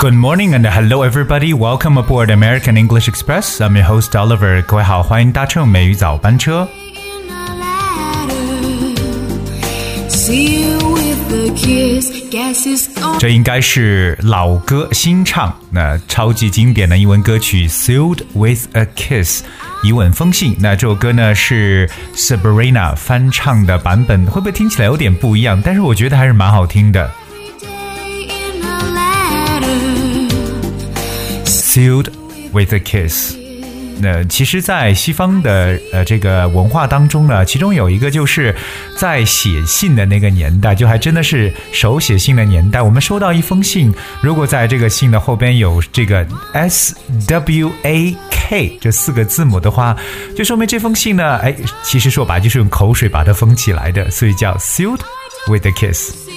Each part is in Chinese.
Good morning and hello everybody. Welcome aboard American English Express. I'm your host Oliver. 各位好，欢迎搭乘美语早班车。这应该是老歌新唱，那超级经典的英文歌曲《Sealed with a Kiss》，一吻封信。那这首歌呢是 Sabrina 翻唱的版本，会不会听起来有点不一样？但是我觉得还是蛮好听的。 Sealed with a kiss。那其实，在西方的呃这个文化当中呢，其中有一个就是在写信的那个年代，就还真的是手写信的年代。我们收到一封信，如果在这个信的后边有这个 S W A K 这四个字母的话，就说明这封信呢，哎，其实说白就是用口水把它封起来的，所以叫 Sealed with a kiss。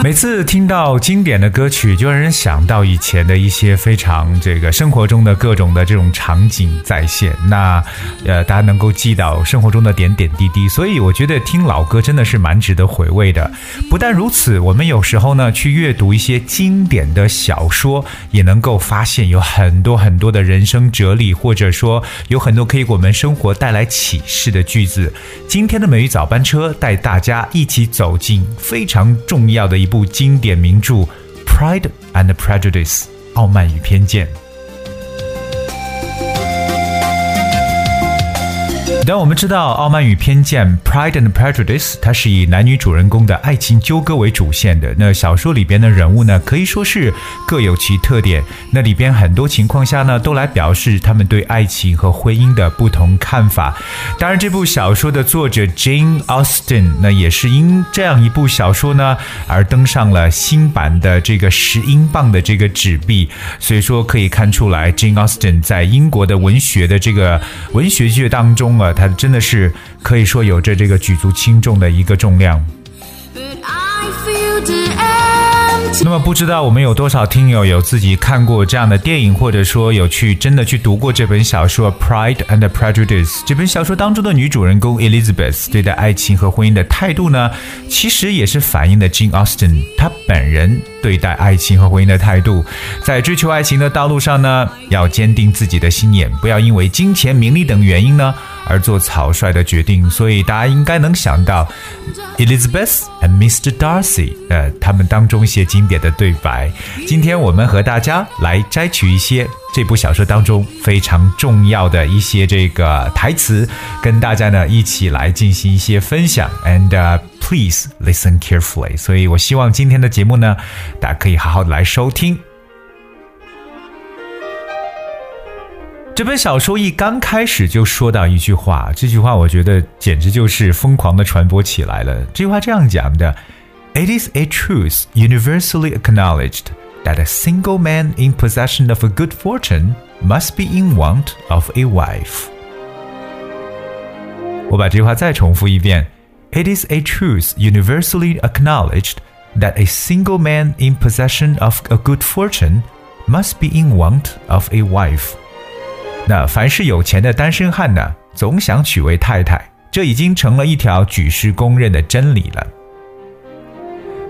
每次听到经典的歌曲，就让人想到以前的一些非常这个生活中的各种的这种场景再现。那呃，大家能够记到生活中的点点滴滴，所以我觉得听老歌真的是蛮值得回味的。不但如此，我们有时候呢去阅读一些经典的小说，也能够发现有很多很多的人生哲理，或者说有很多可以给我们生活带来启示的句子。今天的美语早班车带大家一起走进。非常重要的一部经典名著《Pride and Prejudice》傲慢与偏见。但我们知道，《傲慢与偏见》（Pride and Prejudice） 它是以男女主人公的爱情纠葛为主线的。那小说里边的人物呢，可以说是各有其特点。那里边很多情况下呢，都来表示他们对爱情和婚姻的不同看法。当然，这部小说的作者 Jane Austen，那也是因这样一部小说呢，而登上了新版的这个十英镑的这个纸币。所以说，可以看出来，Jane Austen 在英国的文学的这个文学界当中啊。它真的是可以说有着这个举足轻重的一个重量。那么不知道我们有多少听友有自己看过这样的电影，或者说有去真的去读过这本小说《Pride and Prejudice》这本小说当中的女主人公 Elizabeth 对待爱情和婚姻的态度呢？其实也是反映的 Jane Austen 她本人对待爱情和婚姻的态度。在追求爱情的道路上呢，要坚定自己的信念，不要因为金钱、名利等原因呢。而做草率的决定，所以大家应该能想到 Elizabeth and Mr. Darcy，呃，他们当中一些经典的对白。今天我们和大家来摘取一些这部小说当中非常重要的一些这个台词，跟大家呢一起来进行一些分享。And please listen carefully。所以我希望今天的节目呢，大家可以好好的来收听。这本小说一刚开始就说到一句话，这句话我觉得简直就是疯狂的传播起来了。这句话这样讲的：“It is a truth universally acknowledged that a single man in possession of a good fortune must be in want of a wife。”我把这句话再重复一遍 ：“It is a truth universally acknowledged that a single man in possession of a good fortune must be in want of a wife。”那凡是有钱的单身汉呢，总想娶位太太，这已经成了一条举世公认的真理了。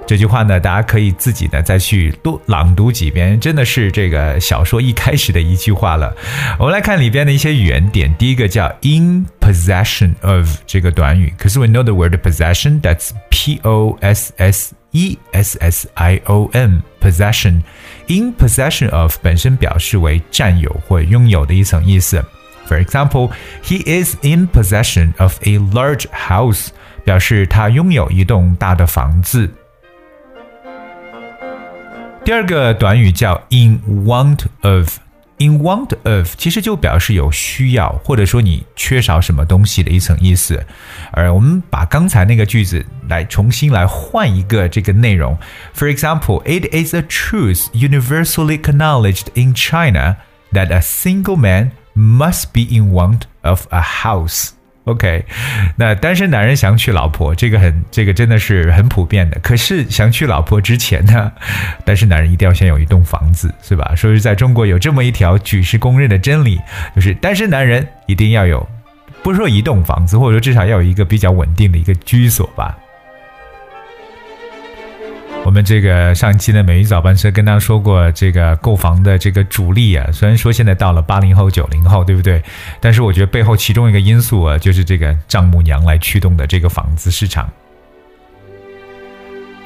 这句话呢，大家可以自己呢再去多朗读几遍，真的是这个小说一开始的一句话了。我们来看里边的一些语言点，第一个叫 in possession of 这个短语，可是 we know the word possession，that's p o s s e s s i o n possession。in possession of 本身表示为占有或拥有的一层意思。For example, he is in possession of a large house，表示他拥有一栋大的房子。第二个短语叫 in want of。In want of 其实就表示有需要，或者说你缺少什么东西的一层意思。而我们把刚才那个句子来重新来换一个这个内容。For example, it is a truth universally acknowledged in China that a single man must be in want of a house. OK，那单身男人想娶老婆，这个很，这个真的是很普遍的。可是想娶老婆之前呢，单身男人一定要先有一栋房子，是吧？所以在中国有这么一条举世公认的真理，就是单身男人一定要有，不是说一栋房子，或者说至少要有一个比较稳定的一个居所吧。我们这个上期的美语早班车跟大家说过，这个购房的这个主力啊，虽然说现在到了八零后、九零后，对不对？但是我觉得背后其中一个因素啊，就是这个丈母娘来驱动的这个房子市场。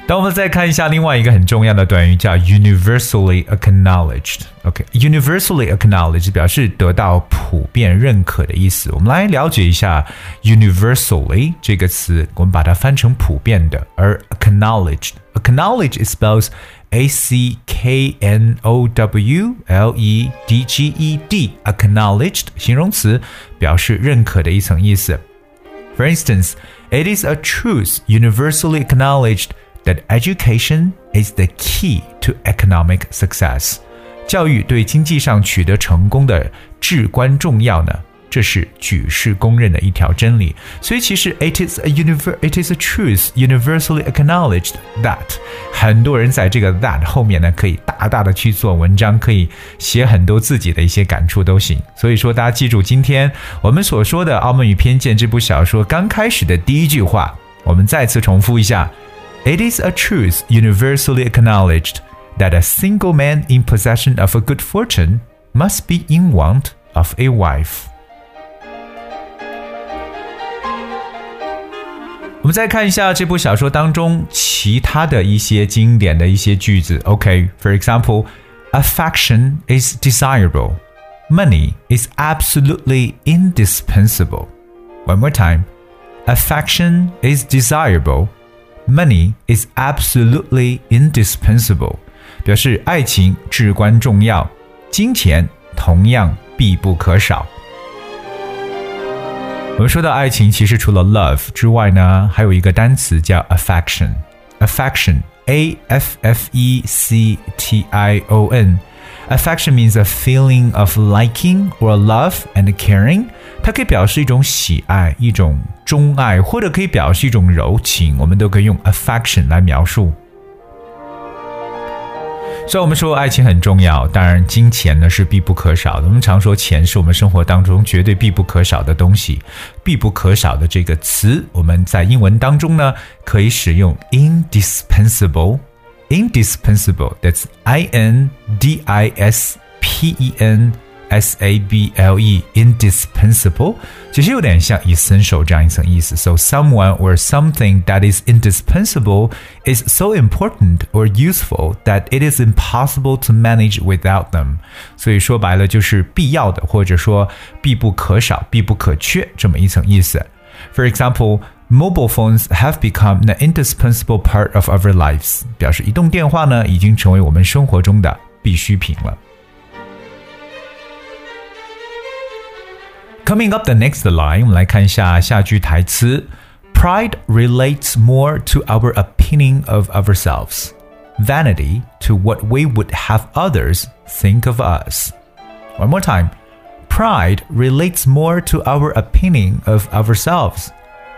当我们再看一下另外一个很重要的短语，叫 universally acknowledged。OK，universally acknowledged 表示得到普遍认可的意思。我们来了解一下 universally 这个词，我们把它翻成普遍的，而 acknowledged acknowledged，acknowledge spells a c k n o w l e d g e d，acknowledged 形容词表示认可的一层意思。For instance, it is a truth universally acknowledged that education is the key to economic success。教育对经济上取得成功的至关重要呢， 这是举世公认的一条真理。所以其实 it is a univer it is a truth universally acknowledged that 很多人在这个 that 后面呢，可以大大的去做文章，可以写很多自己的一些感触都行。所以说，大家记住今天我们所说的《傲慢与偏见》这部小说刚开始的第一句话，我们再次重复一下。It is a truth universally acknowledged that a single man in possession of a good fortune must be in want of a wife. 我们再看一下这部小说当中其他的一些经典的一些句子。OK，for、okay, example, affection is desirable, money is absolutely indispensable. One more time, affection is desirable. Money is absolutely indispensable，表示爱情至关重要，金钱同样必不可少。 我们说到爱情，其实除了 love 之外呢，还有一个单词叫 affection。affection，a f f e c t i o n。Affection means a feeling of liking or love and caring。它可以表示一种喜爱、一种钟爱，或者可以表示一种柔情，我们都可以用 affection 来描述。 所以，我们说爱情很重要，当然金钱呢是必不可少的。我们常说钱是我们生活当中绝对必不可少的东西。必不可少的这个词，我们在英文当中呢可以使用 indispensable。indispensable. That's I N D I S P E N S A B L E indispensable，其实有点像 essential 这样一层意思。So someone or something that is indispensable is so important or useful that it is impossible to manage without them。所以说白了就是必要的，或者说必不可少、必不可缺这么一层意思。For example, mobile phones have become an indispensable part of our lives。表示移动电话呢已经成为我们生活中的必需品了。 Coming up the next line，我们来看一下下句台词。Pride relates more to our opinion of ourselves, vanity to what we would have others think of us. One more time. Pride relates more to our opinion of ourselves,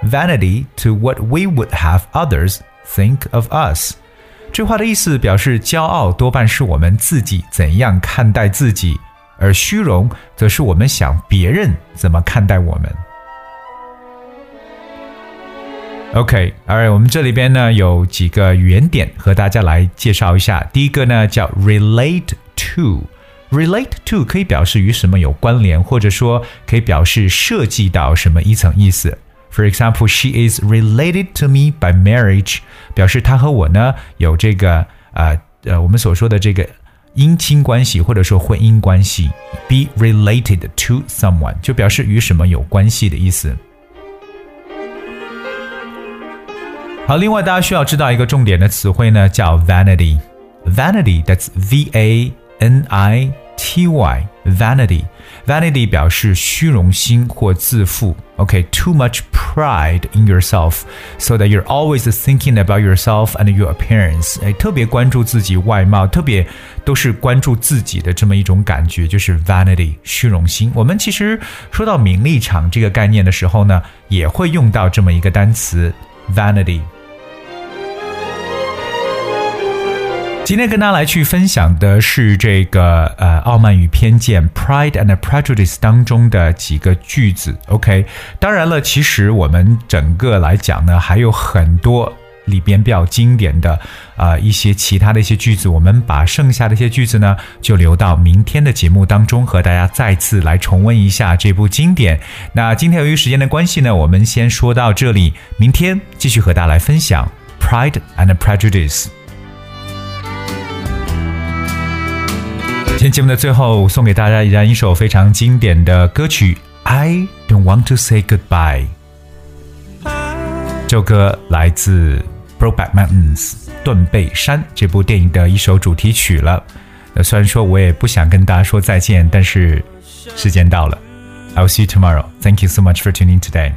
vanity to what we would have others think of us. 这话的意思表示，骄傲多半是我们自己怎样看待自己， 而虚荣则是我们想别人怎么看待我们。OK，Alright，、我们这里边呢有几个语言点和大家来介绍一下。第一个呢叫 relate to。relate to 可以表示与什么有关联，或者说可以表示涉及到什么一层意思。For example, she is related to me by marriage，表示她和我呢有这个呃呃我们所说的这个姻亲关系或者说婚姻关系。Be related to someone 就表示与什么有关系的意思。好，另外大家需要知道一个重点的词汇呢，叫 vanity。Vanity，that's v a n i t y，vanity vanity vanity 表示虚荣心或自负。OK，too、okay, much pride in yourself, so that you're always thinking about yourself and your appearance。哎，特别关注自己外貌，特别都是关注自己的这么一种感觉，就是 vanity 虚荣心。我们其实说到名利场这个概念的时候呢，也会用到这么一个单词 vanity。 今天跟大家来去分享的是这个呃《傲慢与偏见》（Pride and Prejudice） 当中的几个句子。OK，当然了，其实我们整个来讲呢，还有很多里边比较经典的啊一些其他的一些句子，我们把剩下的一些句子呢，就留到明天的节目当中和大家再次来重温一下这部经典。那今天由于时间的关系呢，我们先说到这里，明天继续和大家来分享《Pride and Prejudice》。天节目的最后，送给大家依然一首非常经典的歌曲《I Don't Want to Say Goodbye》。这首歌来自《Brokeback Mountains》断背山这部电影的一首主题曲了。那虽然说我也不想跟大家说再见，但是时间到了。I'll see you tomorrow. Thank you so much for tuning today.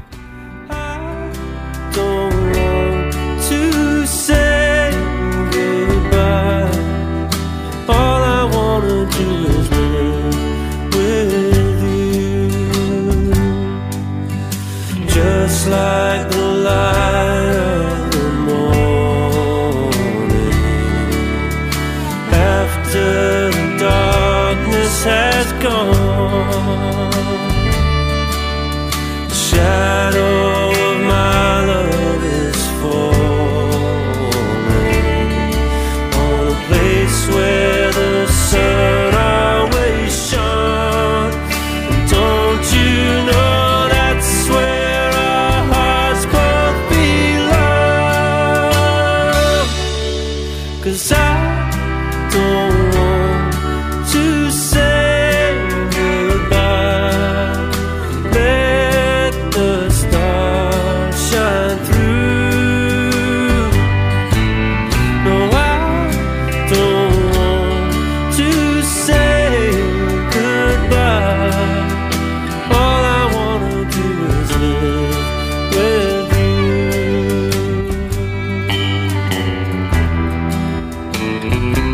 Bye.